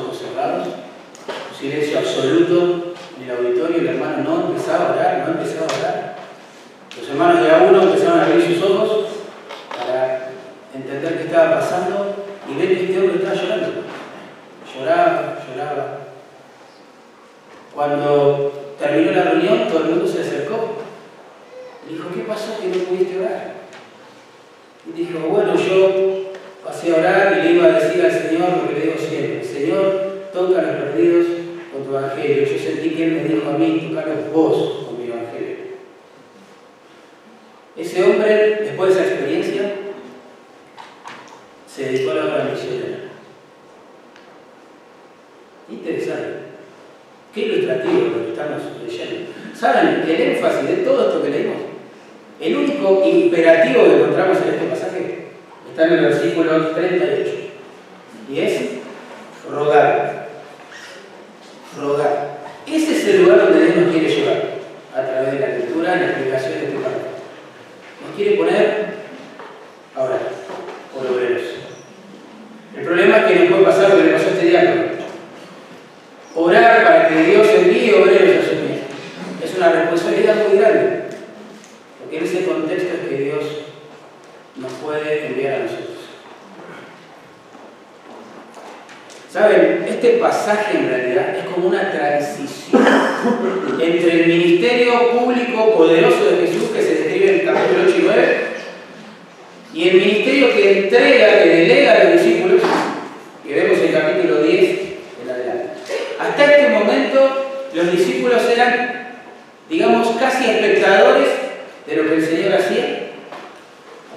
ojos cerrados, silencio absoluto en el auditorio, el hermano no empezaba a orar, no empezaba a orar. Los hermanos de a uno empezaron a abrir sus ojos para entender qué estaba pasando y ven que este hombre estaba llorando. Lloraba, lloraba. Cuando terminó la reunión, todo el mundo se acercó. Dijo, ¿qué pasó que no pudiste orar? Y dijo, bueno, yo pasé a orar y le iba a decir al Señor toca a los perdidos con tu evangelio. Yo sentí que Él me dijo a mí, tocalos vos con mi evangelio. Ese hombre, después de esa experiencia, se dedicó a la obra. Interesante. Qué ilustrativo lo que estamos leyendo. ¿Saben el énfasis de todo esto que leímos? El único imperativo que encontramos en este pasaje está en el versículo 38. Y es rogar. Rogar. Ese es el lugar donde Dios nos quiere llevar, a través de la lectura y la explicación de este párrafo. Nos quiere poner ahora, por obreros. El problema es que nos puede pasar lo que le pasó a este diálogo. Orar para que Dios envíe obreros a su vida. Es una responsabilidad muy grande. Porque en ese contexto es que Dios nos puede enviar a nosotros. Saben, este pasaje en realidad es como una transición entre el ministerio público poderoso de Jesús que se describe en el capítulo 8 y 9 y el ministerio que entrega, que delega a los discípulos, que vemos en el capítulo 10 en adelante. Hasta este momento los discípulos eran, digamos, casi espectadores de lo que el Señor hacía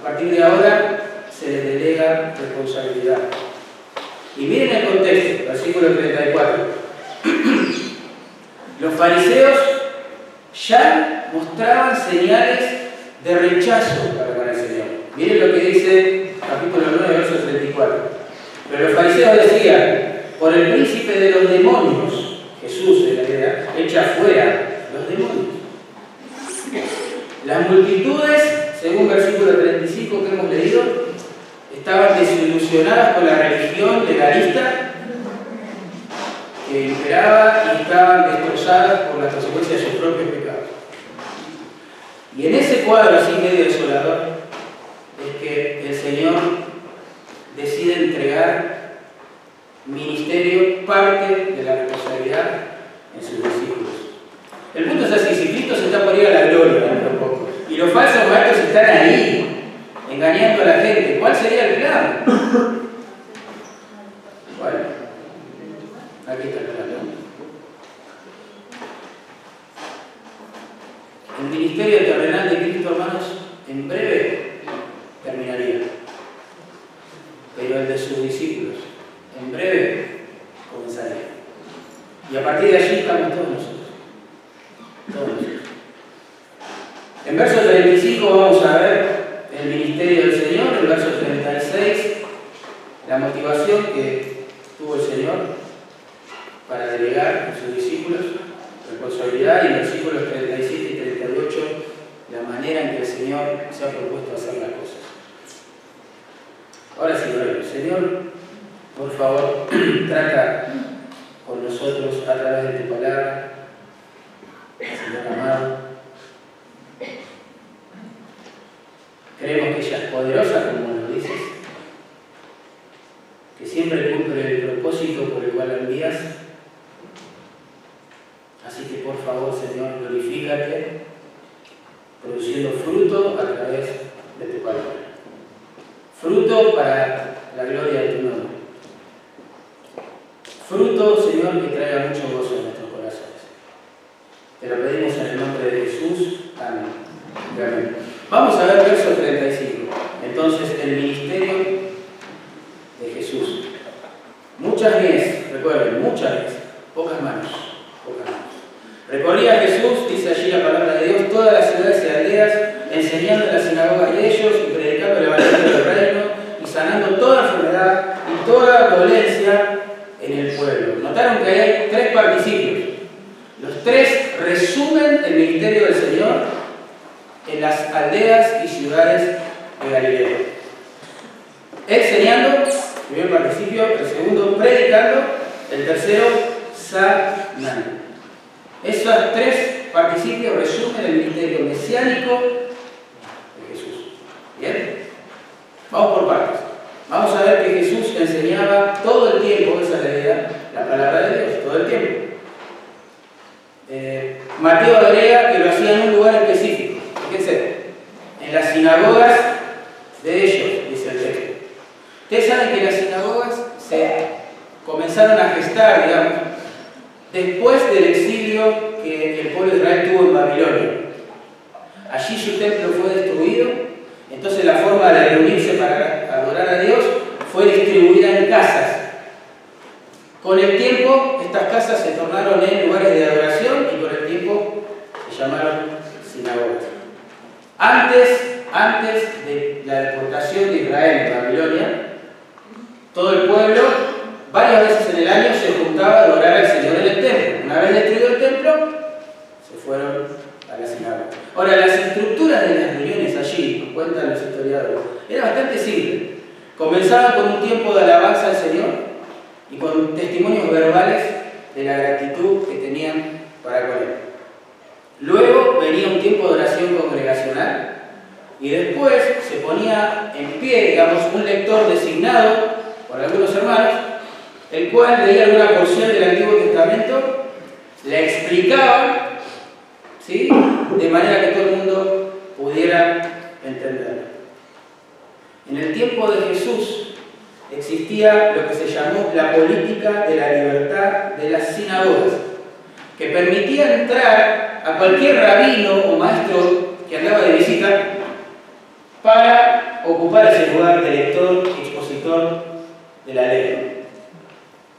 a partir de ahora se les delega responsabilidad. Y miren el contexto, versículo 34. Los fariseos ya mostraban señales de rechazo para con el Señor. Miren lo que dice capítulo 9, verso 34. Pero los fariseos decían, por el príncipe de los demonios, Jesús de la era, echa fuera los demonios. Las multitudes, según versículo 35 que hemos leído, estaban desilusionadas con la religión legalista que imperaba y estaban destrozadas por las consecuencias de sus propios pecados. Y en ese cuadro así medio desolador es que el Señor decide entregar ministerio parte de la responsabilidad en sus discípulos. El punto es así, si Cristo se está por ir a la gloria dentro de poco, y los falsos maestros están ahí, engañando a la gente, ¿cuál sería el plan? Bueno, está el plan. ¿no? El ministerio terrenal de Cristo, hermanos, en breve terminaría. Pero el de sus discípulos, en breve comenzaría. Y a partir de allí estamos todos nosotros. Todos nosotros. En verso 35 vamos a ver el ministerio del Señor, en verso 36, la motivación que tuvo el Señor para delegar a sus discípulos responsabilidad y en versículos 37 y 38 la manera en que el Señor se ha propuesto hacer las cosas. Ahora sí, Señor, por favor, trata con nosotros a través de tu palabra, Señor amado. Creemos que ella es poderosa, como nos dices, que siempre cumple el propósito por el cual la envías. Así que por favor, Señor, glorifícate, produciendo fruto a través de tu palabra. Fruto para la gloria de tu nombre. Fruto, Señor, que traiga mucho gozo en nuestros corazones. Te lo pedimos en el nombre de Jesús. Amén. Vamos a ver Ahora, las estructuras de las reuniones allí, cuentan los historiadores, era bastante simple. Comenzaban con un tiempo de alabanza al Señor y con testimonios verbales de la gratitud que tenían para con Él. Luego venía un tiempo de oración congregacional y después se ponía en pie, digamos, un lector designado por algunos hermanos el cual leía alguna porción del Antiguo Testamento, la explicaba, ¿sí? de manera que todo el mundo pudiera entenderla. En el tiempo de Jesús existía lo que se llamó la política de la libertad de las sinagogas, que permitía entrar a cualquier rabino o maestro que andaba de visita para ocupar ese lugar de lector expositor de la ley.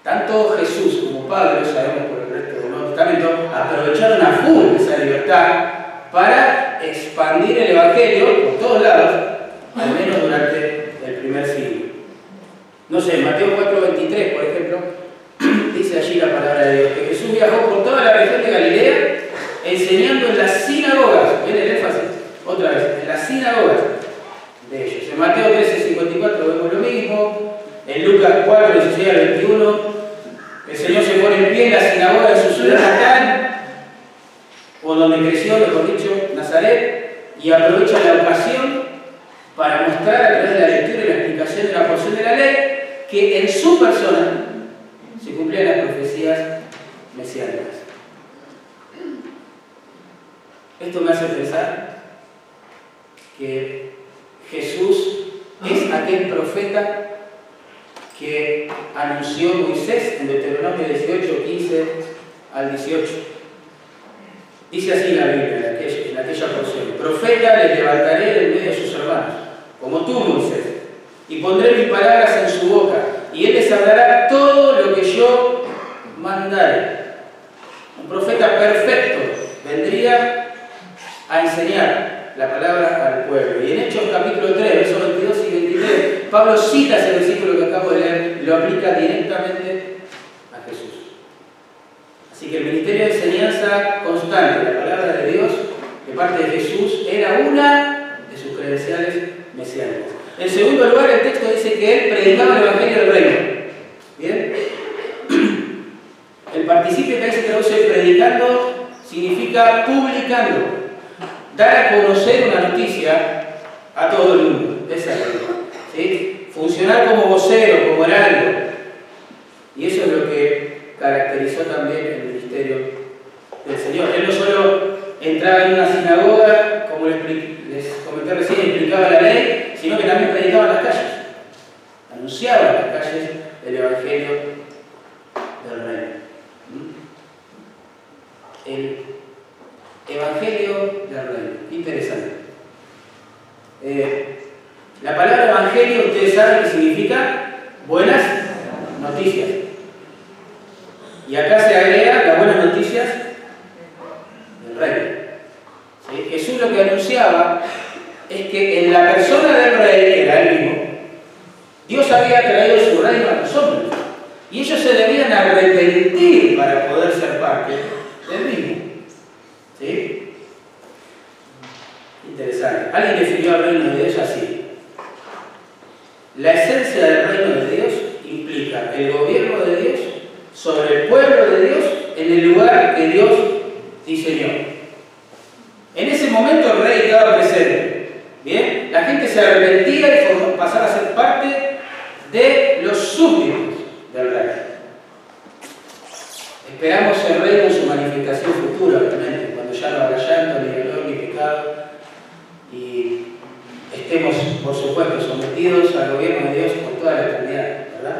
Tanto Jesús como Pablo, sabemos por el resto Aprovecharon a full esa libertad para expandir el Evangelio por todos lados, al menos durante el primer siglo. No sé, Mateo 4:23, por ejemplo, dice allí la palabra de Dios, que Jesús viajó por toda la región de Galilea enseñando en las sinagogas, ven el énfasis, otra vez, en las sinagogas de ellos. En Mateo 13:54 vemos lo mismo, en Lucas 4, 16 al 21, el Señor se pone en pie en la sinagoga de su ciudad natal, o donde creció, mejor dicho, Nazaret, y aprovecha la ocasión para mostrar a través de la lectura y la explicación de la porción de la ley que en su persona se cumplían las profecías mesiánicas. Esto me hace pensar que Jesús es aquel profeta que anunció Moisés en Deuteronomio 18, 15 al 18. Dice así la Biblia en aquella, en porción, profeta le levantaré en medio de sus hermanos, como tú Moisés, y pondré mis palabras en su boca, y él les hablará todo lo que yo mandaré. Un profeta perfecto vendría a enseñar la palabra al pueblo. Y en Hechos capítulo 3, versos 22 y 23, Pablo cita ese versículo que acabo de leer y lo aplica directamente Así que el ministerio de enseñanza constante de la palabra de Dios de parte de Jesús era una de sus credenciales mesiánicas. En segundo lugar, el texto dice que él predicaba el Evangelio del Reino. ¿Bien? El participio que se traduce predicando significa publicando, dar a conocer una noticia a todo el mundo. Esa es la Funcionar como vocero, como heraldo. Y eso es lo que caracterizó también el ministerio del Señor. Él no solo entraba en una sinagoga, como les, comenté recién, explicaba la ley, sino que también predicaba en las calles. Anunciaba en las calles el Evangelio del Reino. ¿Mm? El Evangelio del Reino. Interesante. Eh, la palabra Evangelio, ustedes saben que significa buenas noticias. Y acá se agrega las buenas noticias del rey. Jesús lo que anunciaba es que en la persona del rey, que era él mismo, Dios había traído su reino a los hombres. Y ellos se debían arrepentir para poder ser parte del mismo. ¿Sí? Interesante. Alguien definió el reino de Dios así. La esencia del reino de Dios implica el gobierno de Dios sobre el pueblo de Dios en el lugar que Dios diseñó. En ese momento el rey estaba presente. Bien, la gente se arrepentía y pasaba a ser parte de los súbditos del rey. Esperamos el reino en su manifestación futura, obviamente, cuando ya no habrá llanto, pecado, y estemos, por supuesto, sometidos al gobierno de Dios por toda la eternidad, ¿verdad?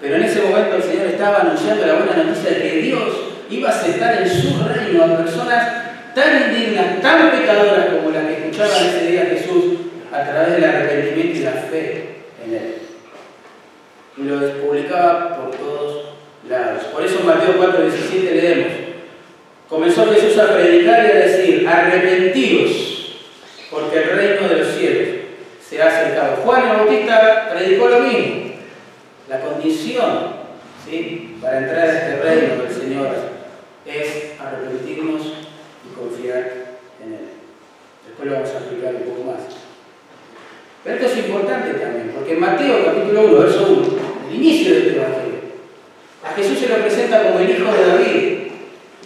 Pero en ese momento el Señor estaba anunciando la buena noticia de que Dios iba a aceptar en su reino a personas tan indignas, tan pecadoras como las que escuchaban ese día Jesús a través del arrepentimiento y la fe en Él. Y lo publicaba por todos lados. Por eso en Mateo 4:17 leemos, comenzó Jesús a predicar y a decir, arrepentidos, porque el reino de los cielos se ha acercado. Juan el Bautista predicó lo mismo. La condición ¿sí? para entrar a este reino del Señor es arrepentirnos y confiar en Él. Después lo vamos a explicar un poco más. Pero esto es importante también, porque en Mateo capítulo 1, verso 1, el inicio de este Evangelio, a Jesús se lo presenta como el hijo de David.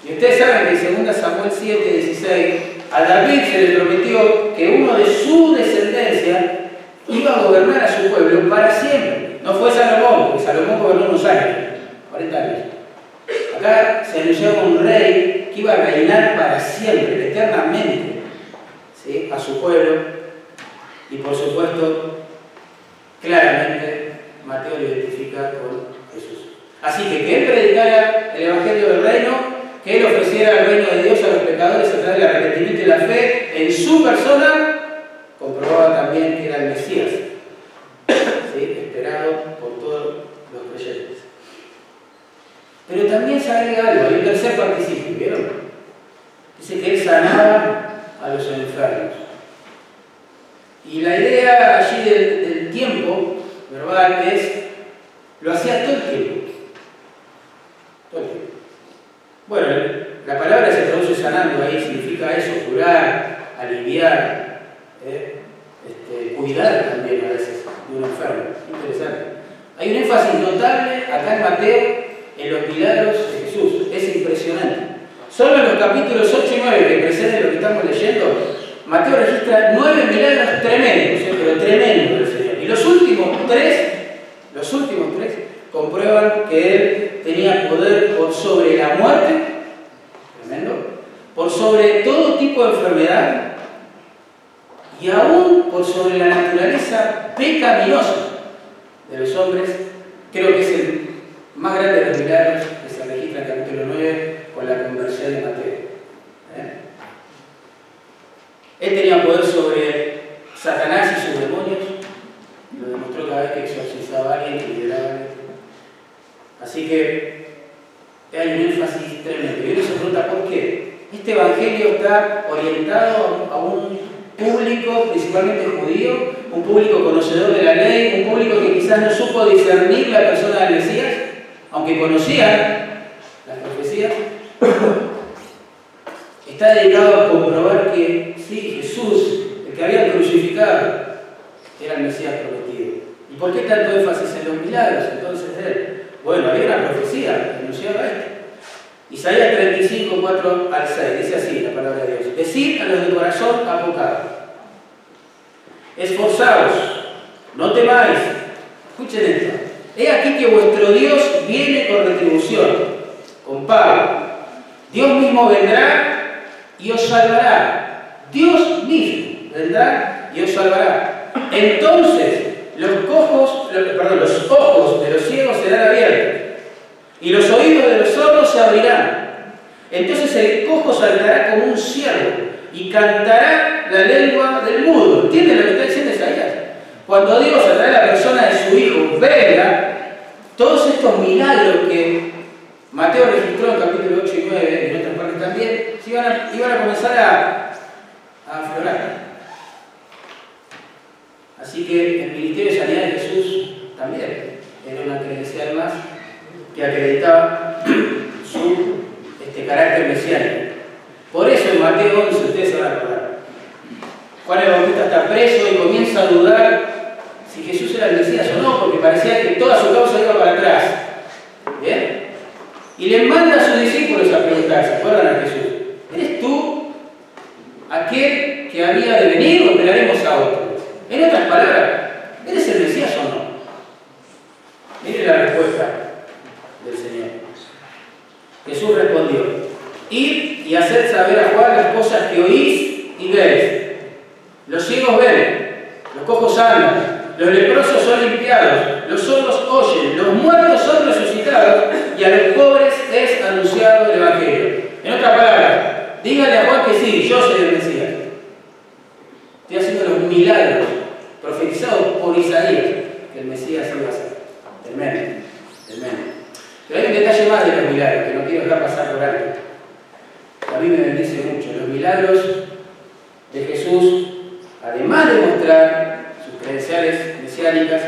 Y ustedes saben que en 2 Samuel 7, 16, a David se le prometió que uno de su descendencia iba a gobernar a su pueblo para siempre. No fue Salomón, porque Salomón gobernó unos años, 40 años. Acá se anunciaba un rey que iba a reinar para siempre, eternamente, a su pueblo. Y por supuesto, claramente, Mateo lo identifica con Jesús. Así que que él predicara el Evangelio del Reino, él ofreciera el reino de Dios a los pecadores a través del arrepentimiento y la fe en su persona, comprobaba también que era el Mesías, esperado por todos los creyentes. Pero también se agrega algo, hay un tercer participio, ¿vieron? Dice que él sanaba a los enfermos. Y la idea allí del, del tiempo verbal es, lo hacía todo el tiempo. Todo el tiempo. Bueno, la palabra se traduce sanando ahí, significa eso, curar, aliviar, ¿eh? este, cuidar también a veces de un enfermo. Interesante. Hay un énfasis notable acá en Mateo en los milagros de Jesús. Es impresionante. Solo en los capítulos 8 y 9 que preceden lo que estamos leyendo, Mateo registra nueve milagros tremendos, ¿eh? pero tremendos del Señor. Y los últimos tres, los últimos tres, comprueban que Él tenía poder por sobre la muerte, tremendo, por sobre todo tipo de enfermedad y aún por sobre la naturaleza pecaminosa de los hombres, creo que es el más grande de los milagros que se registra en el capítulo 9 con la conversión de Mateo. ¿eh? Él tenía poder sobre Satanás y sus demonios, lo demostró cada vez que exorcizaba a alguien y lideraba a alguien. Así que hay un énfasis tremendo. Y uno se pregunta por qué. Este evangelio está orientado a un público, principalmente judío, un público conocedor de la ley, un público que quizás no supo discernir la persona del Mesías, aunque conocían las profecías, está dedicado a comprobar que sí, Jesús, el que había crucificado, era el Mesías prometido. ¿Y por qué tanto énfasis en los milagros entonces de él? Bueno, había una profecía anunciaba esto. Isaías 35, 4 al 6, dice así la palabra de Dios. Decid a los de corazón apocado, esforzaos, no temáis. Escuchen esto. He aquí que vuestro Dios viene con retribución, con pago. Dios mismo vendrá y os salvará. Dios mismo vendrá y os salvará. Entonces los, cojos, perdón, los ojos de los ciegos serán abiertos y los oídos de los sordos se abrirán. Entonces el cojo saltará como un ciervo y cantará la lengua del mudo. ¿Entienden lo que está diciendo Isaías? Cuando Dios a la persona de su Hijo venga, todos estos milagros que Mateo registró en capítulo 8 y 9, y en otras partes también, iban a, iban a comenzar a, a aflorar. Así que el ministerio de sanidad de Jesús también era una credencial más que acreditaba su este, carácter mesiánico. Por eso en Mateo 11, ustedes se van a acordar, Juan el Bautista está preso y comienza a dudar si Jesús era el Mesías o no, porque parecía que toda su causa iba para atrás. ¿Bien? Y le manda a sus discípulos a preguntar, ¿se acuerdan a Jesús? ¿Eres tú aquel que había de venir o esperaremos a otro? En otras palabras, ¿eres el Mesías o no? Mire la respuesta del Señor. Jesús respondió, id y haced saber a Juan las cosas que oís y veis. Los ciegos ven, los cojos andan, los leprosos son limpiados, los sordos oyen, los muertos son resucitados y a los pobres es anunciado el Evangelio. En otras palabras, dígale a Juan que sí, yo soy el Mesías. Estoy haciendo los milagros profetizados por Isaías que el Mesías iba a ser. Tremendo, tremendo. Pero hay un detalle más de los milagros que no quiero dejar pasar por alto. A mí me bendice mucho. Los milagros de Jesús, además de mostrar sus credenciales mesiánicas,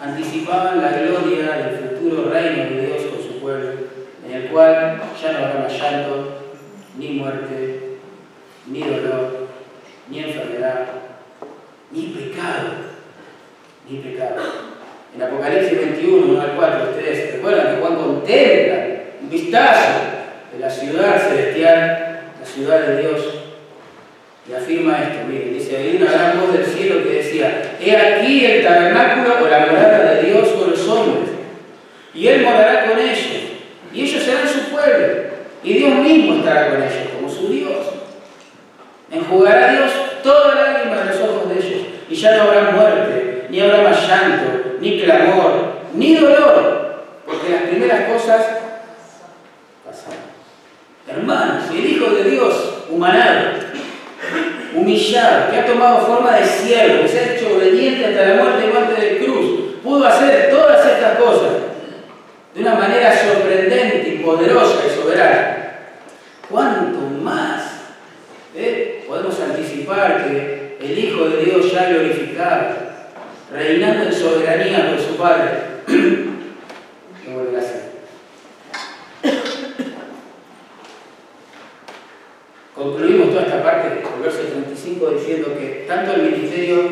anticipaban la gloria del futuro reino de Dios con su pueblo, en el cual ya no habrá llanto, ni muerte, ni dolor, ni enfermedad, ni pecado, ni pecado. En Apocalipsis 21, 1 al 4, ustedes recuerdan que Juan contempla un vistazo de la ciudad celestial, la ciudad de Dios, y afirma esto, miren, dice, hay una gran voz del cielo que decía, he aquí el tabernáculo o la morada de Dios con los hombres, y Él morará con ellos, y ellos serán su pueblo, y Dios mismo estará con ellos, como su Dios. Enjugará Dios toda lágrima de los ojos de ellos, y ya no habrá muerte, ni habrá más llanto, ni clamor, ni dolor, porque las primeras cosas pasaron. Hermanos, el Hijo de Dios, humanado, humillado, que ha tomado forma de siervo, que se ha hecho obediente hasta la muerte y muerte de cruz, pudo hacer todas estas cosas de una manera sorprendente y poderosa y soberana. ¿Cuánto más eh, podemos anticipar que el Hijo de Dios ya glorificado, reinando en soberanía por su Padre, ¿qué a? Concluimos toda esta parte del verso 35 diciendo que tanto el ministerio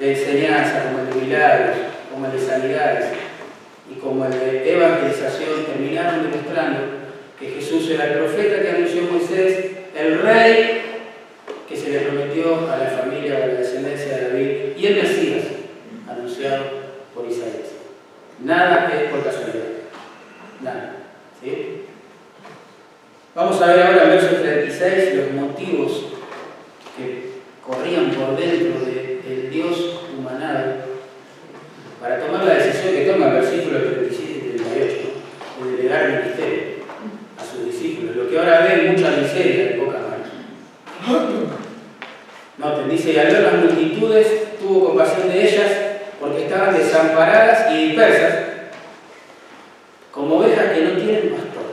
de enseñanza como el de milagros, como el de sanidades y como el de evangelización terminaron demostrando que Jesús era el profeta que anunció Moisés, el rey que se le prometió a la familia de la descendencia de David y el Mesías anunciado por Isaías. Nada es por casualidad. Nada. Vamos a ver ahora en verso 36 los motivos que corrían por dentro del Dios humanado para tomar la decisión que toma el versículo 37 y 38 de delegar el ministerio a sus discípulos. Lo que ahora ven mucha miseria de poca mano. Noten, dice, y al ver las multitudes tuvo compasión de ellas desamparadas y dispersas, como ovejas que no tienen pastor.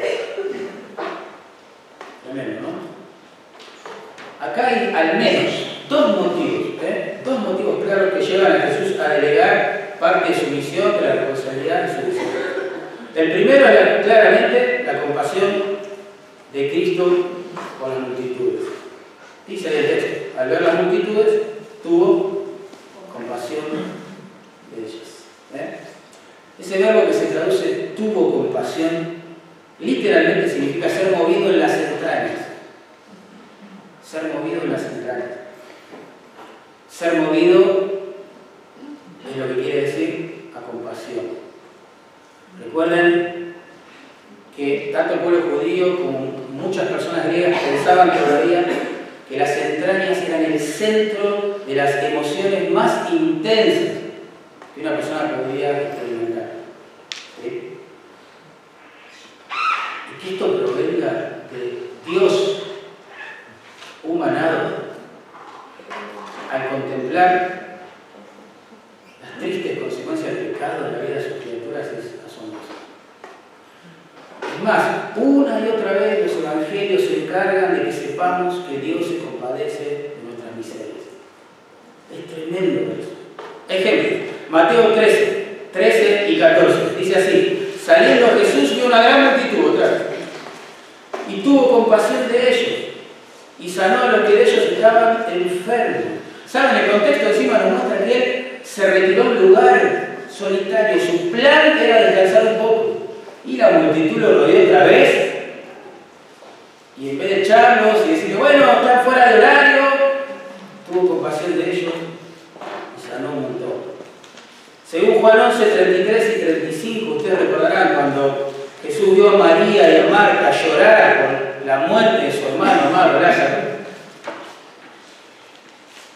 Tremendo, ¿no? Acá hay al menos dos motivos, ¿eh? dos motivos claros que llevan a Jesús a delegar parte de su misión, de la responsabilidad de su misión. El primero es claramente la compasión de Cristo con las multitudes. Dice el texto, al ver las multitudes,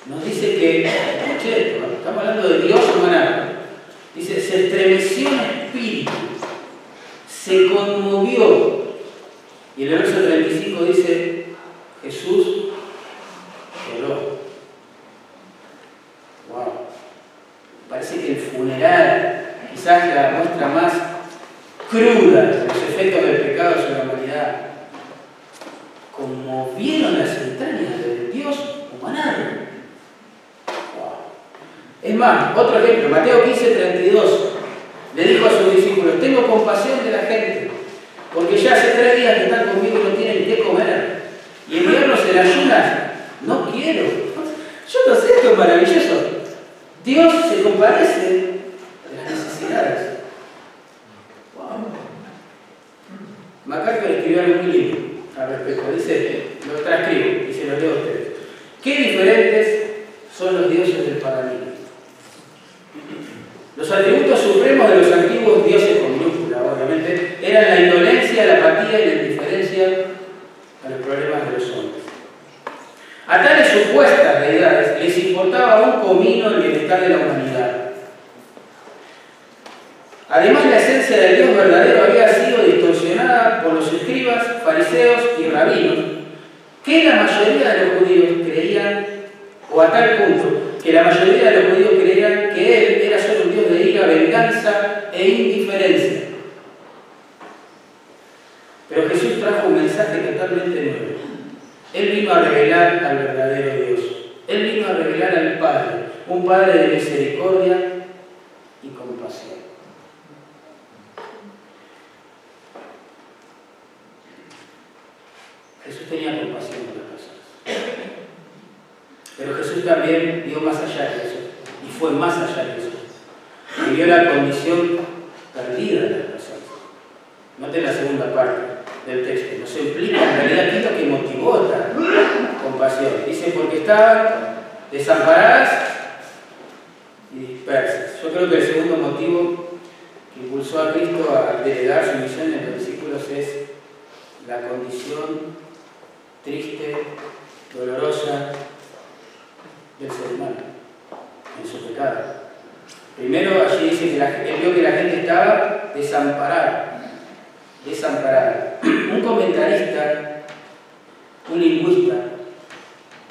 Nos dice que, escuche esto, estamos hablando de Dios humano. Dice, se estremeció el espíritu, se conmovió Pero Jesús también vio más allá de eso, y fue más allá de eso. Y vio la condición perdida de las personas. Noten la segunda parte del texto. Nos implica en realidad que motivó esta compasión. Dice, porque estaban desamparadas y dispersas. Yo creo que el segundo motivo que impulsó a Cristo a delegar su misión en los discípulos es la condición triste, dolorosa del ser humano, en su pecado. Primero allí dice que la, él vio que la gente estaba desamparada, desamparada. Un comentarista, un lingüista,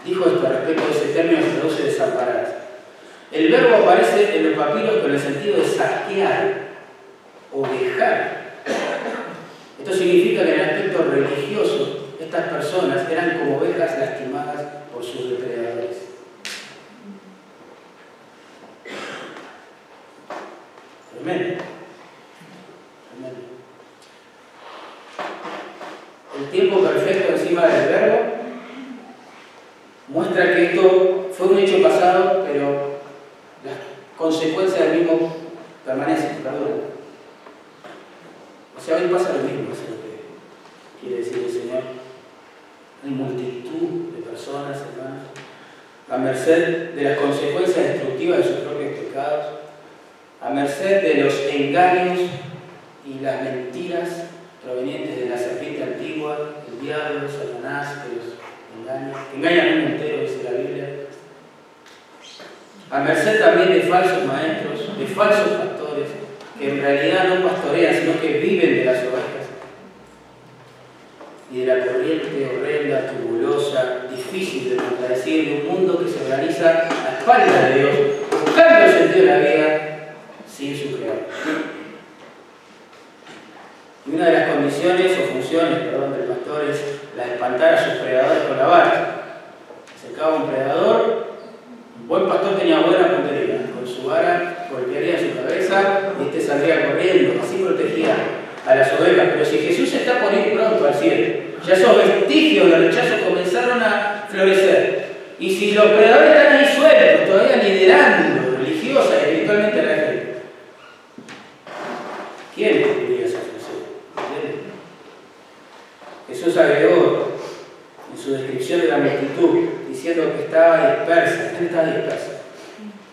dijo esto respecto a ese término que traduce desamparada. El verbo aparece en los papiros con el sentido de saquear o dejar. Esto significa que en el aspecto religioso estas personas eran como ovejas lastimadas por sus organiza a espaldas de Dios, buscando el sentido de la vida sin su creador. Y una de las condiciones o funciones perdón, del pastor es la de espantar a sus predadores con la vara. Acercaba un predador, un buen pastor tenía buena puntería, con su vara golpearía su cabeza y este saldría corriendo, así protegía a las ovejas. Pero si Jesús está por ir pronto al cielo, ya esos vestigios de rechazo comenzaron a florecer. Y si los predadores están ahí sueltos, todavía liderando religiosa y espiritualmente la gente, ¿quién diría esa Jesús agregó en su descripción de la multitud, diciendo que estaba dispersa. ¿Quién estaba dispersa?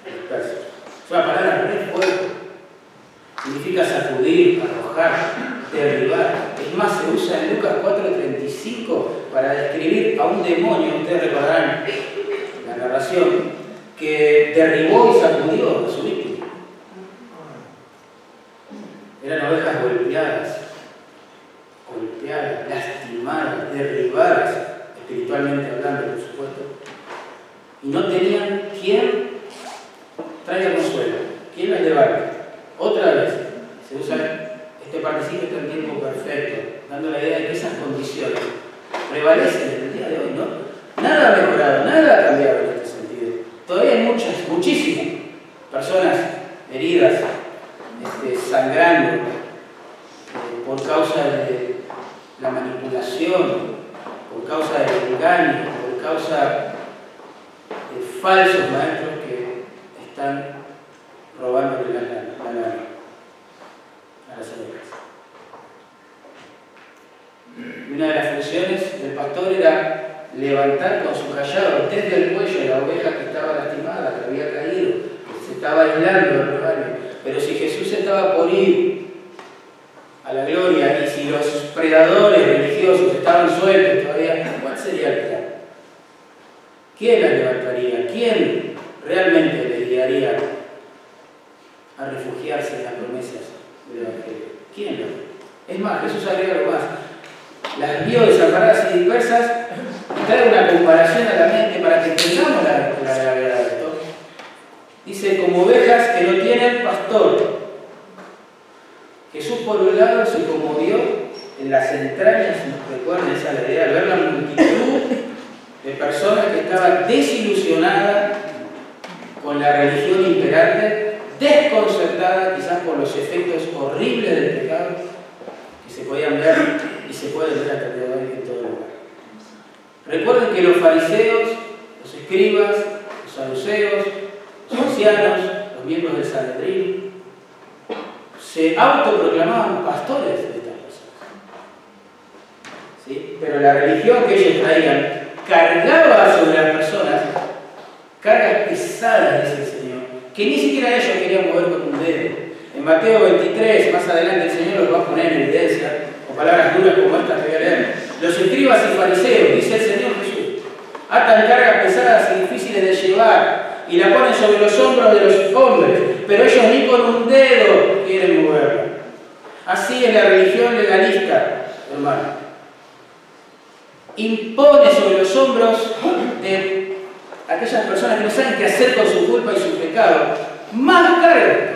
Dispersa. Es una palabra muy fuerte. Significa sacudir, arrojar, derribar. Es más, se usa en Lucas 4.35 para describir a un demonio, ustedes recordarán la narración, que derribó y sacudió a su víctima. Eran ovejas golpeadas, golpeadas, lastimadas, derribadas, espiritualmente hablando, por supuesto, y no tenían quien traiga consuelo, quien las llevara. Otra vez, se usa este participio está en tiempo perfecto, dando la idea de que esas condiciones prevalecen en el día de hoy, ¿no? Nada ha mejorado, nada ha cambiado en este sentido. Todavía hay muchas, muchísimas personas heridas, este, sangrando eh, por causa de la manipulación, por causa del engaño, por causa de falsos maestros que están robando la, la, a las ovejas. Una de las funciones del pastor era levantar con su callado desde el cuello la oveja que estaba lastimada, que había caído, que se estaba aislando del rebaño. Pero si Jesús estaba por ir a la gloria y si los predadores religiosos estaban sueltos todavía, ¿cuál sería el plan? ¿Quién la levantaría? ¿Quién realmente le guiaría a refugiarse en las promesas del Evangelio? ¿Quién? Es más, Jesús agrega algo más. Las vio desamparadas y dispersas trae una comparación a la mente para que entendamos la, gravedad de esto. Dice, como ovejas que no tienen pastor, Jesús por un lado se conmovió en las entrañas, recuerden esa la idea, al ver la multitud de personas que estaban desilusionadas con la religión imperante, desconcertadas quizás por los efectos horribles del pecado que se podían ver y se pueden ver hasta de hoy en todo lugar. Recuerden que los fariseos, los escribas, los saduceos, los ancianos, los miembros del Sanedrín, se autoproclamaban pastores de estas personas. Pero la religión que ellos traían cargaba sobre las personas cargas pesadas, dice el Señor, que ni siquiera ellos querían mover con un dedo. En Mateo 23, más adelante el Señor los va a poner en evidencia, palabras duras como estas que voy. Los escribas y fariseos, dice el Señor Jesús, atan cargas pesadas y difíciles de llevar y la ponen sobre los hombros de los hombres, pero ellos ni con un dedo quieren moverla. Así es la religión legalista, hermano. Impone sobre los hombros de aquellas personas que no saben qué hacer con su culpa y su pecado, más carga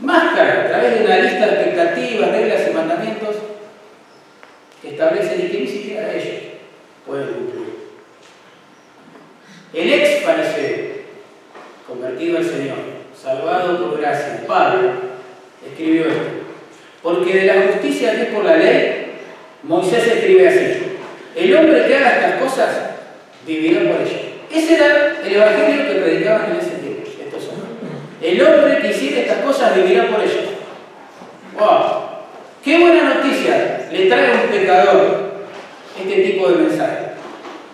todavía. Más carga, a través de una lista de expectativas, reglas y mandamientos que establecen y que ni siquiera ellos pueden cumplir. El ex fariseo, convertido al Señor, salvado por gracia, Pablo, escribió esto. Porque de la justicia que es por la ley, Moisés escribe así. El hombre que haga estas cosas vivirá por ello. Ese era el evangelio que predicaban en ese tiempo. El hombre que hiciera estas cosas vivirá por ello. ¡Wow! ¡Qué buena noticia le trae a un pecador este tipo de mensaje!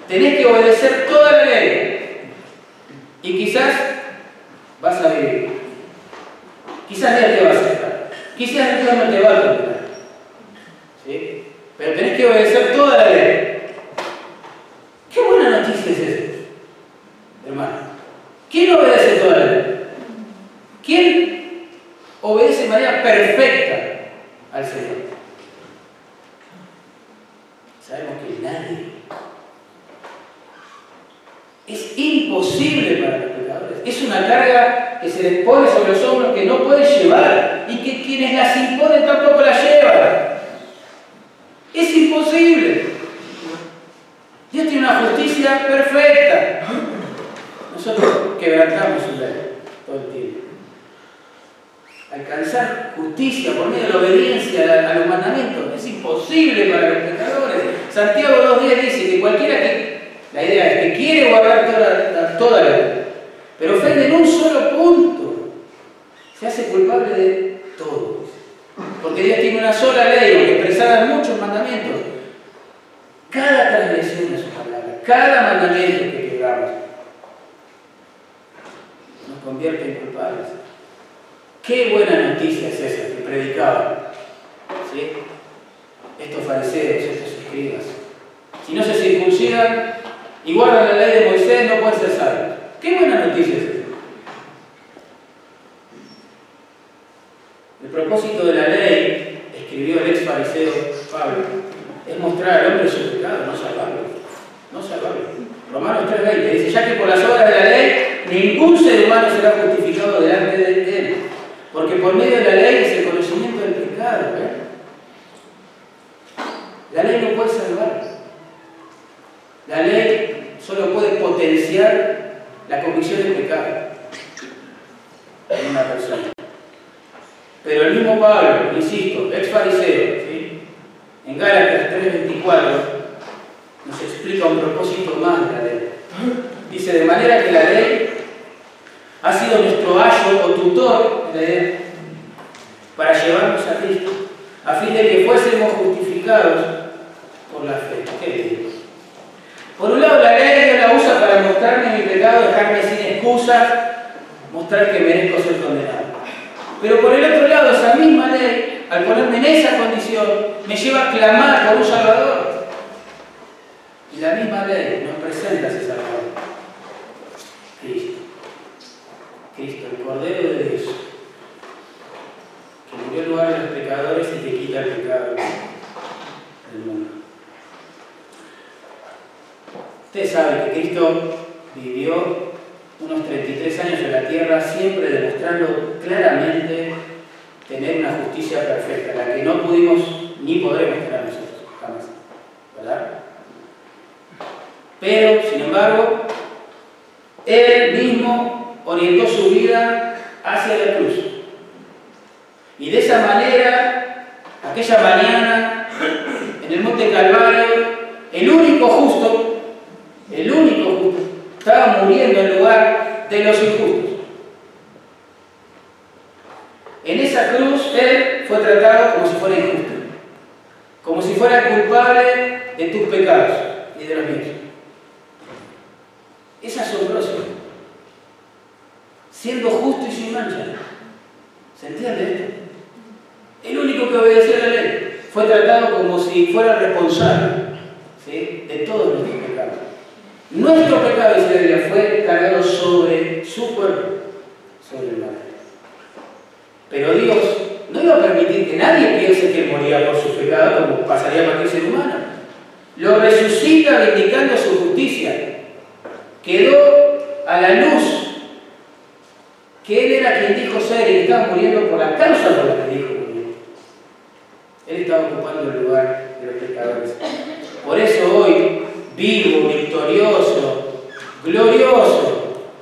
Tenés que obedecer toda la ley. Y quizás vas a vivir. Quizás Dios te va a aceptar. Quizás Dios no te va a perdonar. ¿Sí? Pero tenés que obedecer toda la ley. Qué buena noticia es esa, hermano. ¿Quién obedece toda la ley? ¿Quién obedece de manera perfecta al Señor? Sabemos que nadie. Es imposible para los pecadores. Es una carga que se les pone sobre los hombros que no pueden llevar y que quienes las imponen tampoco la llevan. Es imposible. Dios tiene una justicia perfecta. Nosotros quebrantamos su ley todo el tiempo. Alcanzar justicia por medio de la obediencia a los mandamientos es imposible para los pecadores. Santiago 2.10 dice que cualquiera que, la idea es que quiere guardar toda, toda la ley, pero ofende en un solo punto, se hace culpable de todo. Porque Dios tiene una sola ley, aunque expresada muchos mandamientos. Cada transgresión de su palabra, cada mandamiento que quebramos, nos convierte en culpables. Qué buena noticia es esa que predicaban ¿sí? estos fariseos, estos escribas. Si no se circuncidan y guardan la ley de Moisés, no pueden ser salvos. Qué buena noticia es esa. El propósito de la ley, escribió el ex fariseo Pablo, es mostrar al hombre su pecado, no salvarlo. No salvarlo. Romanos 3.20 dice, ya que por las obras de la ley ningún ser humano será justificado delante de él, porque por medio de la ley es el conocimiento del pecado. ¿eh? La ley no puede salvar. La ley solo puede potenciar la convicción del pecado en una persona. Pero el mismo Pablo, insisto, ex fariseo, ¿sí? en Gálatas 3.24, nos explica un propósito más de la ley. Dice, de manera que la ley ha sido nuestro ayo o tutor para llevarnos a Cristo, a fin de que fuésemos justificados por la fe. ¿Qué Por un lado, la ley Dios la usa para mostrarme mi pecado, dejarme sin excusas, mostrar que merezco ser condenado. Pero por el otro lado, esa misma ley, al ponerme en esa condición, me lleva a clamar por un Salvador. Y la misma ley nos presenta a ese Salvador. Cristo. Cristo, el Cordero de Dios, que murió en lugar de los pecadores y que quita el pecado del mundo. Usted sabe que Cristo vivió unos 33 años en la tierra, siempre demostrando claramente tener una justicia perfecta, la que no pudimos ni podremos tener nosotros, jamás. ¿Verdad? Pero, sin embargo, Él mismo orientó su vida hacia la cruz. Y de esa manera, aquella mañana, en el Monte Calvario, el único justo, el único justo, estaba muriendo en lugar de los injustos. En esa cruz Él fue tratado como si fuera injusto, como si fuera culpable de tus pecados y de los míos. Es asombroso. Siendo justo y sin mancha. ¿Se entiende esto? El único que obedeció la ley fue tratado como si fuera responsable de todos nuestros pecados. Nuestro pecado, dice la fue cargado sobre su cuerpo, sobre el madre. Pero Dios no iba a permitir que nadie piense que moría por su pecado como pasaría a cualquier ser humano. Lo resucita vindicando su justicia. Quedó a la luz que Él era quien dijo ser y estaba muriendo por la causa por la que dijo morir. Él estaba ocupando el lugar de los pecadores. Por eso hoy vivo, victorioso, glorioso,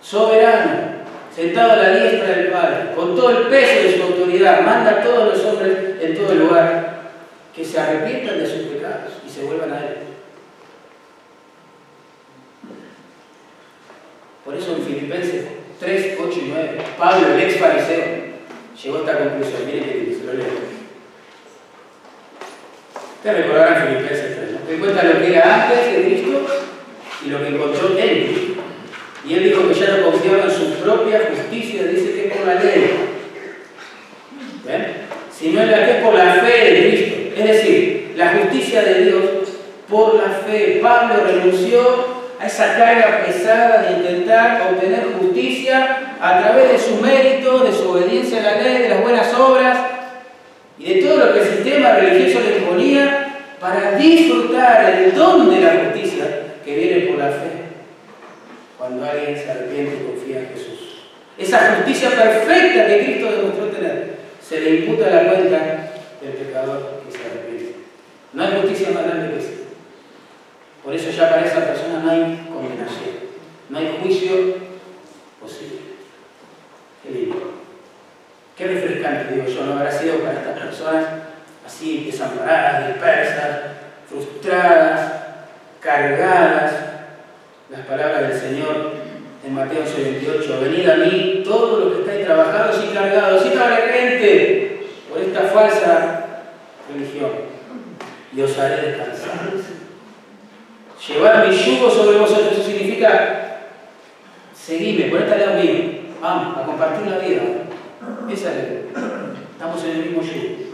soberano, sentado a la diestra del todo el peso de su autoridad, manda a todos los hombres en todo lugar que se arrepientan de sus pecados y se vuelvan a Él. Por eso en Filipenses 3, 8 y 9, Pablo, el ex fariseo, llegó a esta conclusión. Miren que dice, lo leo. Ustedes recordarán Filipenses 3, ¿no? Que cuenta lo que era antes de Cristo y lo que encontró en Cristo. Y él dijo que ya no confiaba en su propia justicia, dice que por la ley. ¿Ven? Sino en la que por la fe de Cristo. Es decir, la justicia de Dios por la fe. Pablo renunció a esa carga pesada de intentar obtener justicia a través de su mérito, de su obediencia a la ley, de las buenas obras y de todo lo que el sistema religioso le imponía para disfrutar el don de la justicia que viene por la fe cuando alguien se arrepiente y confía en Jesús. Esa justicia perfecta que Cristo demostró tener se le imputa la cuenta del pecador que se arrepiente. No hay justicia más grande que esa. Por eso ya para esa persona no hay condenación, no hay juicio posible. Qué lindo. Qué refrescante, digo yo, no habrá sido para estas personas así desamparadas, dispersas, frustradas, cargadas. Las palabras del Señor en Mateo 28, venid a mí todos los que trabajados y cargados y gente por esta falsa religión y os haré descansar. Llevar mi yugo sobre vosotros, eso significa seguirme, ponerte al lado vamos, a compartir la vida. Esa es Estamos en el mismo yugo.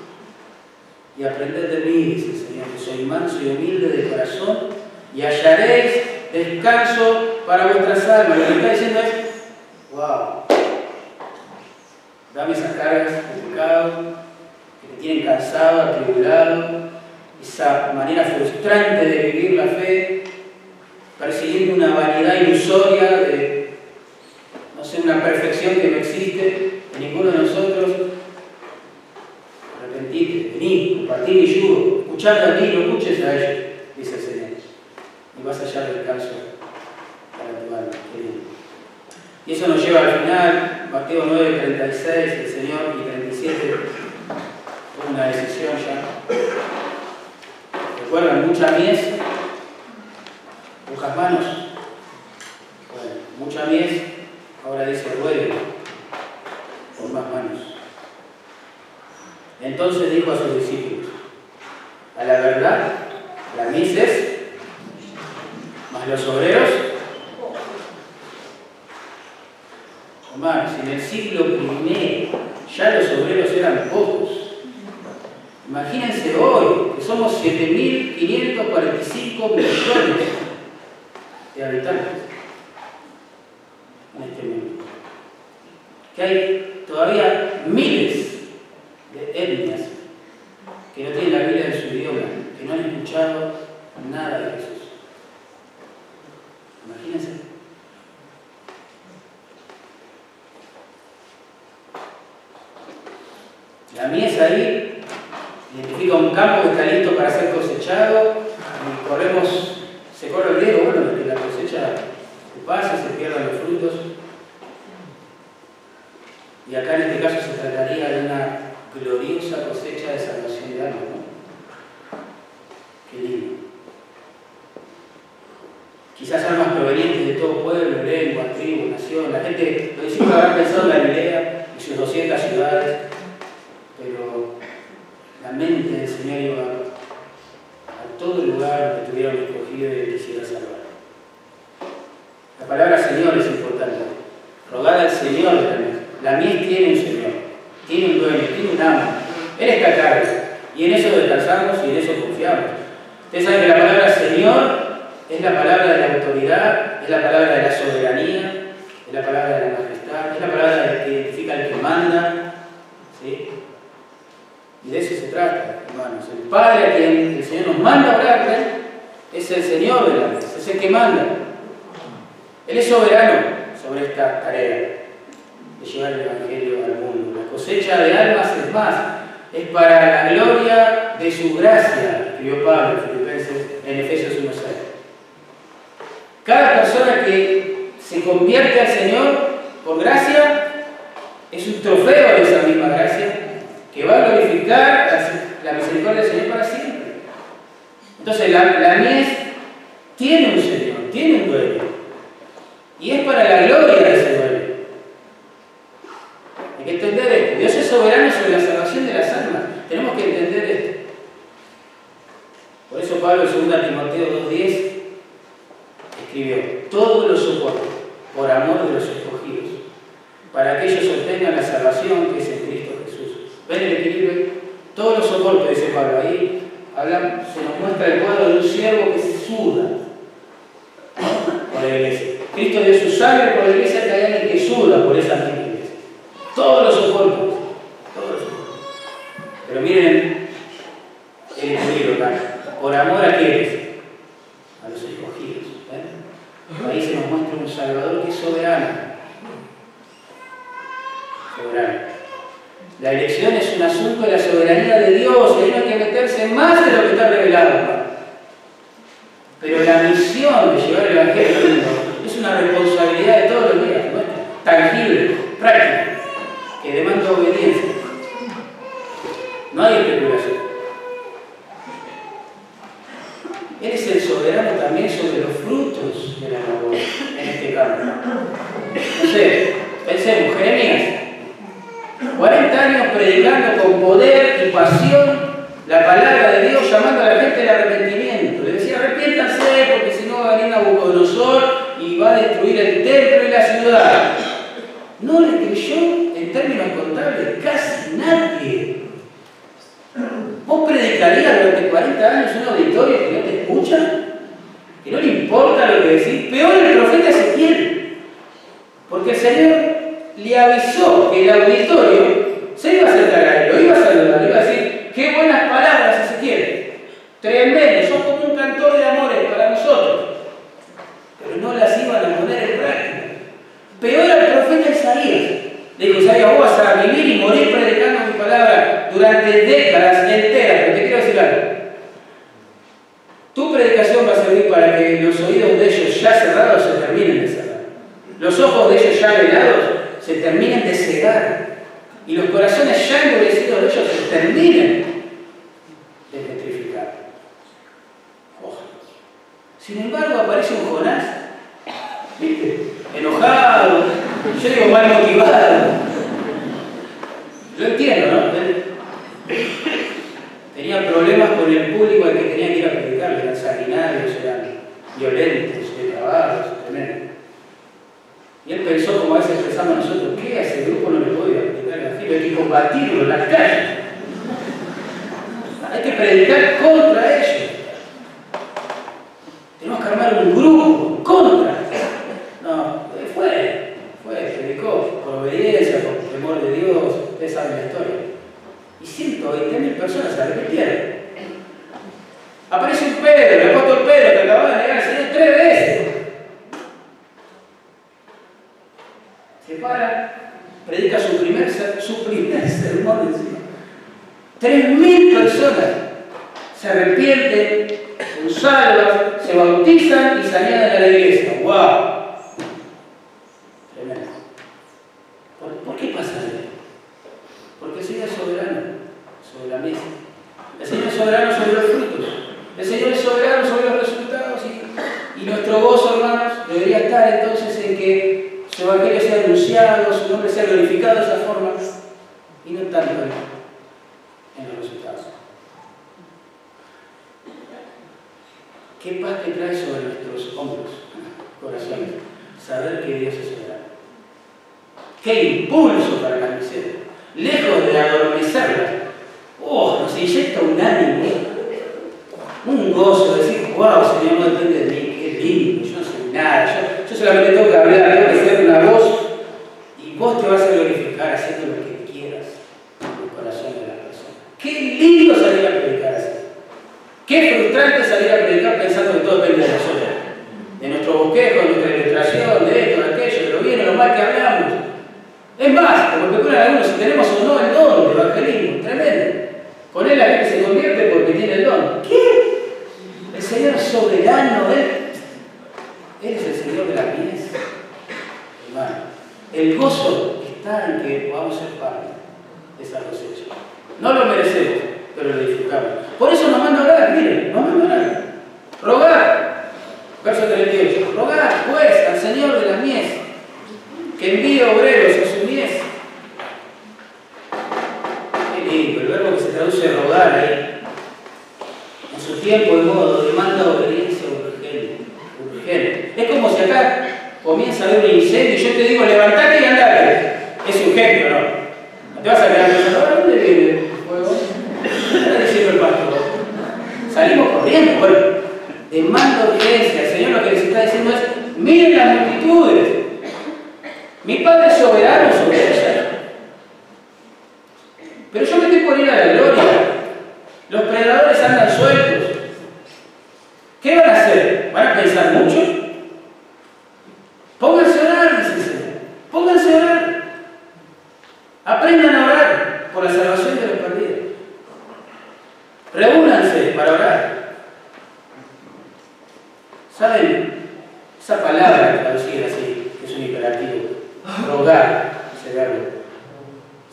Y aprended de mí, dice el Señor, que soy manso y humilde de corazón, y hallaréis descanso para vuestras almas. Lo que está diciendo es, wow, dame esas cargas de pecado que te tienen cansado, atribulado, esa manera frustrante de vivir la fe, persiguiendo una vanidad ilusoria de, no sé, una perfección que no existe en ninguno de nosotros. Arrepentite, vení, compartí mi yugo, escuchad a mí, no escuches a ellos, dice el Señor. Y vas a hallar descanso para tu alma, Y eso nos lleva al final, Mateo 9, 36, el Señor, y 37, una decisión ya. ¿Recuerdan? Mucha mies, pocas manos. Bueno, mucha mies, ahora dice ruedo, con más manos. Entonces dijo a sus discípulos, a la verdad, la mies es, más los obreros, Omar, si en el siglo I ya los obreros eran pocos, Imagínense hoy que somos 7.545 millones de habitantes en este mundo. Que hay todavía Isaías. Dijo Isaías, vos a vivir y morir predicando mi palabra durante décadas enteras. Pero te quiero decir algo. Tu predicación va a servir para que los oídos de ellos ya cerrados se terminen de cerrar. Los ojos de ellos ya velados se terminen de cegar. Y los corazones ya endurecidos de ellos se terminen me ¡Qué impulso para las miserias! Lejos de adormecerlas, ¡oh! Nos inyecta un ánimo, un gozo, de decir, wow, Señor, no depende de mí, qué lindo, yo no soy nada, yo, yo solamente tengo que hablar, tengo que ser una voz y vos te vas a glorificar.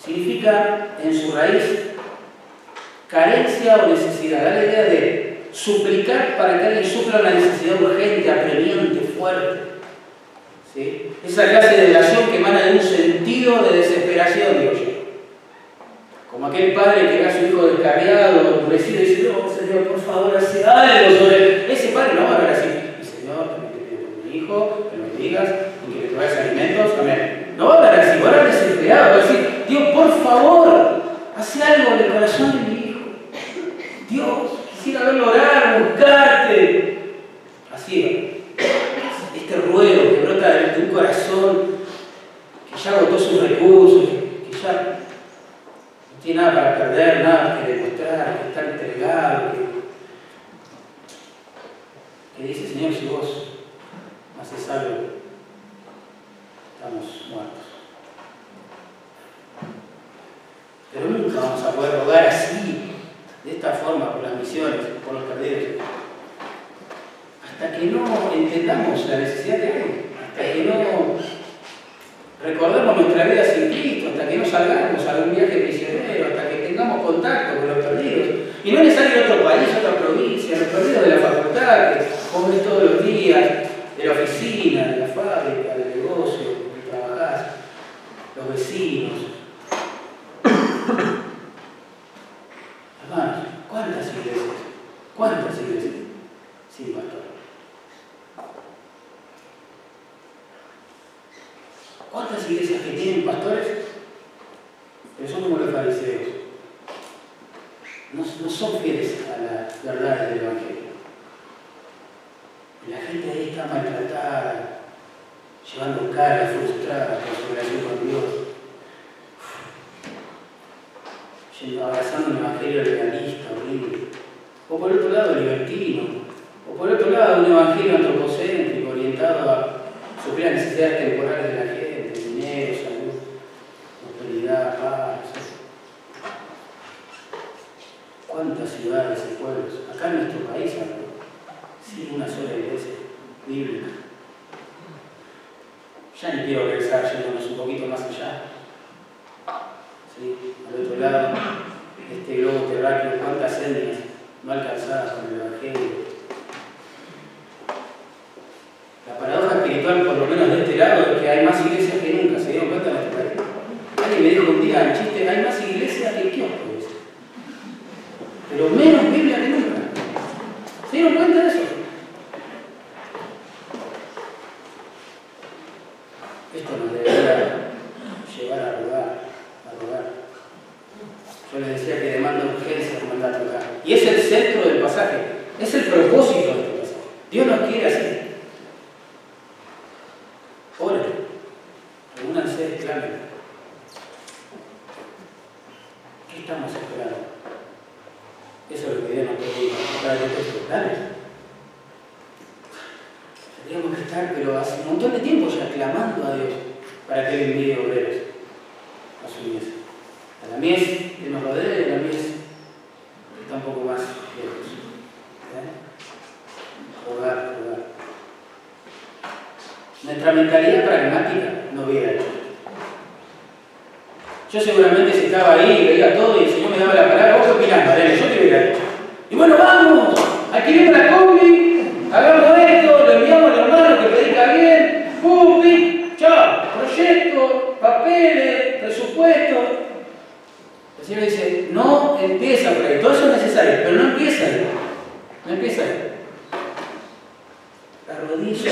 Significa en su raíz carencia o necesidad. Da la idea de suplicar para que alguien supla una necesidad urgente, apremiante, fuerte. ¿Sí? Esa clase de relación que emana de un sentido de desesperación, digo yo. Como aquel padre que ve a su hijo descarriado, endurecido, y dice, no, Señor, por favor, hace algo sobre. Ese padre no va a ver así. Y Señor, pido por mi hijo, que lo bendigas y que le traigas alimentos. Amén. No va a hablar así, va a hablar desesperado, va a decir, Dios, por favor, hace algo en el corazón de mi hijo. Dios, quisiera verlo orar, buscarte. Así Este ruego que brota de un corazón que ya agotó sus recursos, que ya no tiene nada para perder, nada que demostrar, que está entregado, que, que dice, Señor, si vos haces algo, estamos muertos. Pero nunca vamos a poder rogar así, de esta forma, por las misiones, por los perdidos. Hasta que no entendamos la necesidad de alguien, hasta que no recordemos nuestra vida sin Cristo, hasta que no salgamos a algún viaje misionero, hasta que tengamos contacto con los perdidos. Y no es necesario otro país, otra provincia, los perdidos de la facultad, que comes todos los días, de la oficina, de la fábrica, del negocio, donde trabajás, los vecinos. Hermanos, ¿cuántas iglesias? ¿Cuántas iglesias? Sin pastor. ¿Cuántas iglesias que tienen pastores? Pero son como los fariseos. No, son fieles a las verdades del Evangelio. La gente ahí está maltratada, llevando cargas frustradas por su relación con Dios. Abrazando un evangelio legalista, horrible. O por otro lado, libertino. O por otro lado, un evangelio antropocéntrico, orientado a suplir las necesidades temporales de la gente, dinero, salud, prosperidad, paz. ¿Cuántas ciudades y pueblos? Acá en nuestro país, sin una sola iglesia bíblica. Ya ni quiero regresar yéndonos un poquito más allá. ¿Sí? Al otro lado, este globo terráqueo, cuántas etnias no alcanzadas con el Evangelio. pero no empieza. No empieza. La rodilla.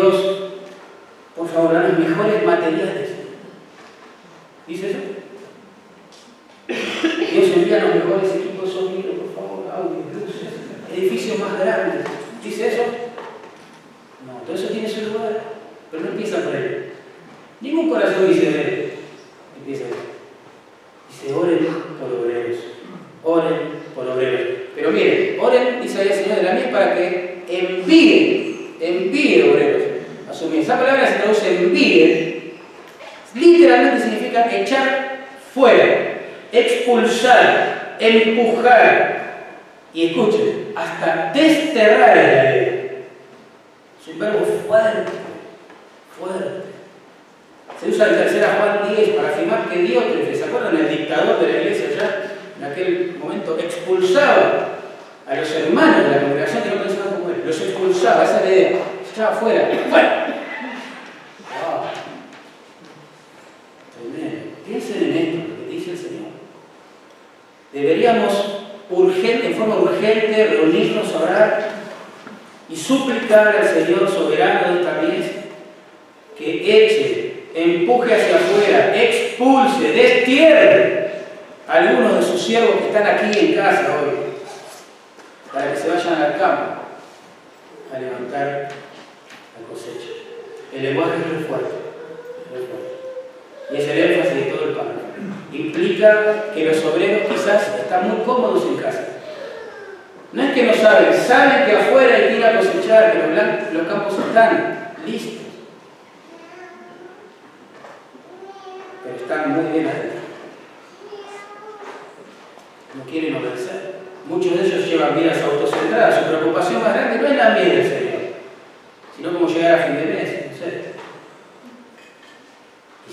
Dios, por favor, a los mejores materiales. ¿Dice eso? Dios envía los mejores equipos sonidos, por favor, audio, luces, edificios más grandes. ¿Dice eso? No, todo eso tiene su lugar, pero no empieza por él. Ningún corazón dice de él.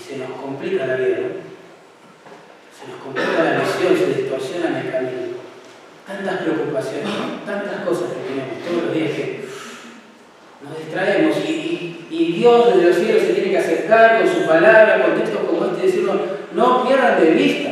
se nos complica la vida. Se nos complica la visión, se distorsiona el camino. Tantas preocupaciones, tantas cosas que tenemos todos los días que nos distraemos y, Dios desde los cielos se tiene que acercar con su palabra, con textos como este y decirnos, no pierdan de vista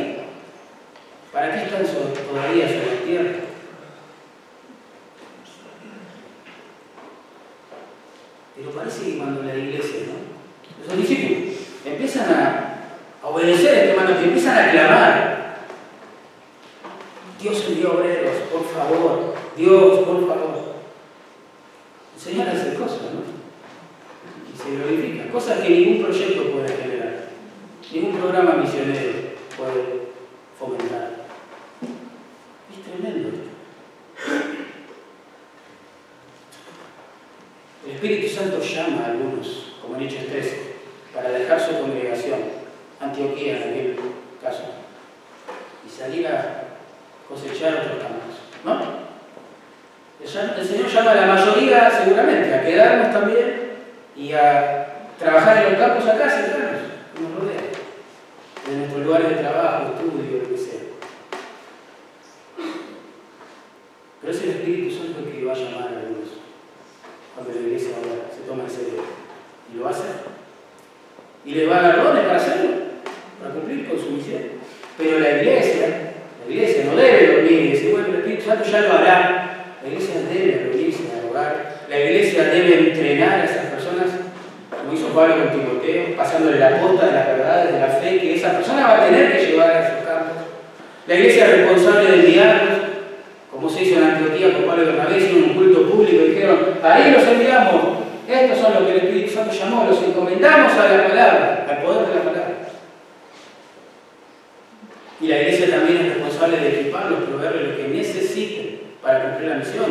Y la iglesia también es responsable de equiparlos, proveerles lo que necesiten para cumplir la misión.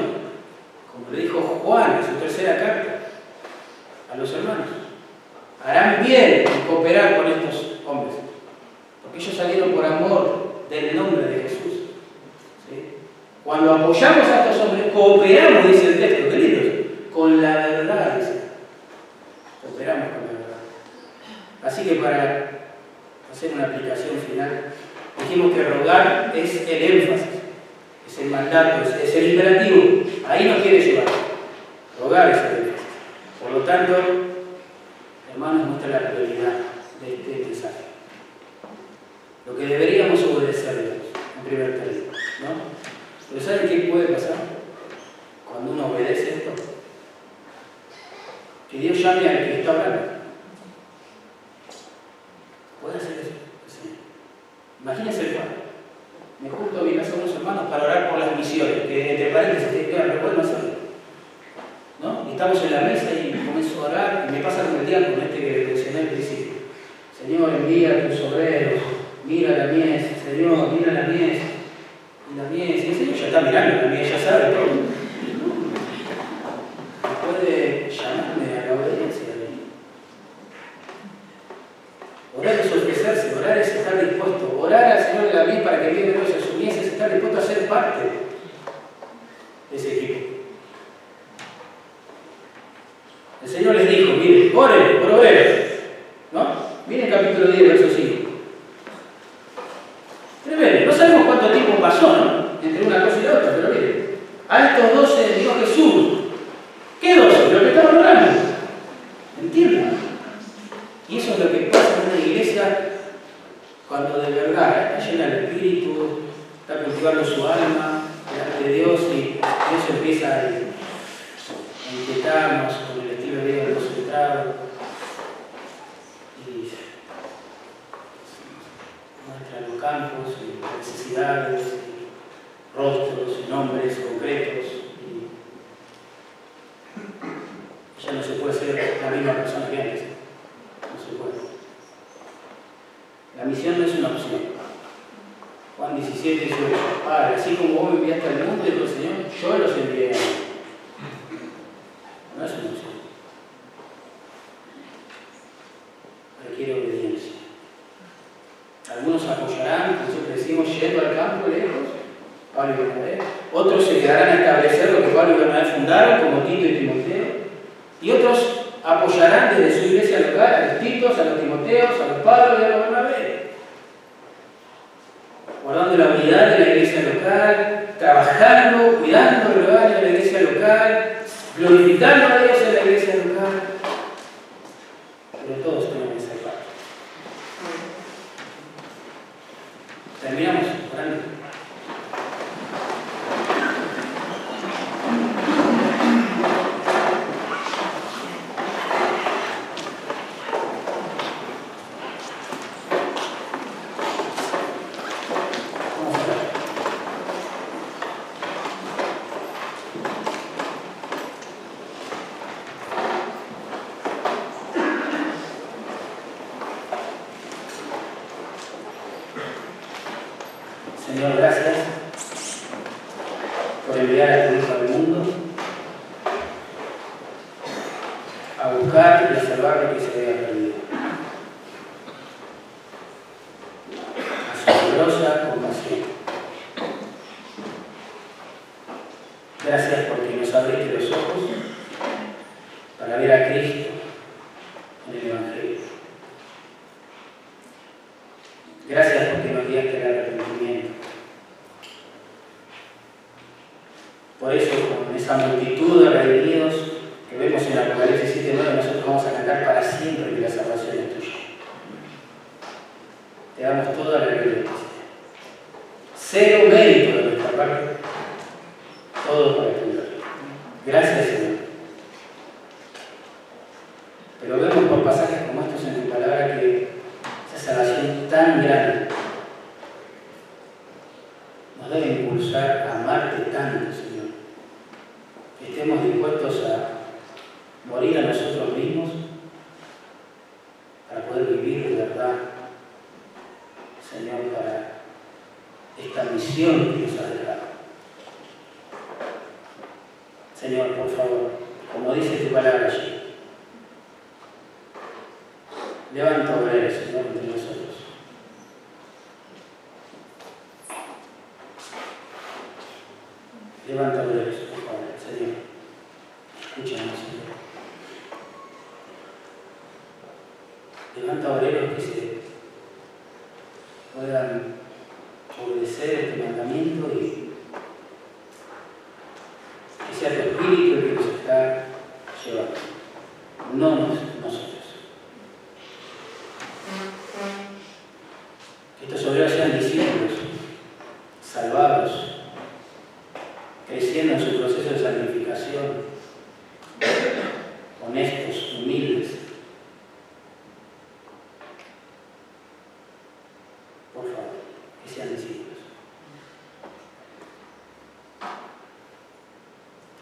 Como le dijo Juan en su tercera carta a los hermanos. Harán bien en cooperar con estos hombres. Porque ellos salieron por amor del nombre de Jesús. Cuando apoyamos a estos hombres, cooperamos, dice el texto, queridos, con la verdad. Dice. Cooperamos con la verdad. Así que para hacer una aplicación final, dijimos que rogar es el énfasis, es el mandato, es, el imperativo. Ahí nos quiere llevar. Rogar es el énfasis. Por lo tanto, hermanos, muestra la prioridad de este mensaje. Lo que deberíamos obedecer, a Dios, en primer término. ¿no? Pero ¿saben qué puede pasar cuando uno obedece esto? Que Dios llame al que está hablando. llena, llena el espíritu, está cultivando su alma delante de Dios y eso empieza a, inquietarnos con el estilo de vida de los pecados. Y muestra los campos, y necesidades, y rostros y nombres concretos. 17, 18. Padre, así como vos enviaste al mundo, Gracias porque nos abriste los ojos para ver a Cristo.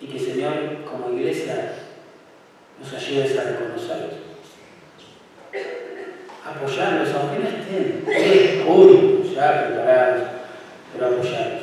y que Señor, como iglesia, nos ayudes a reconocerlos. Apoyarlos, aunque no estén hoy ya preparados, pero apoyarlos.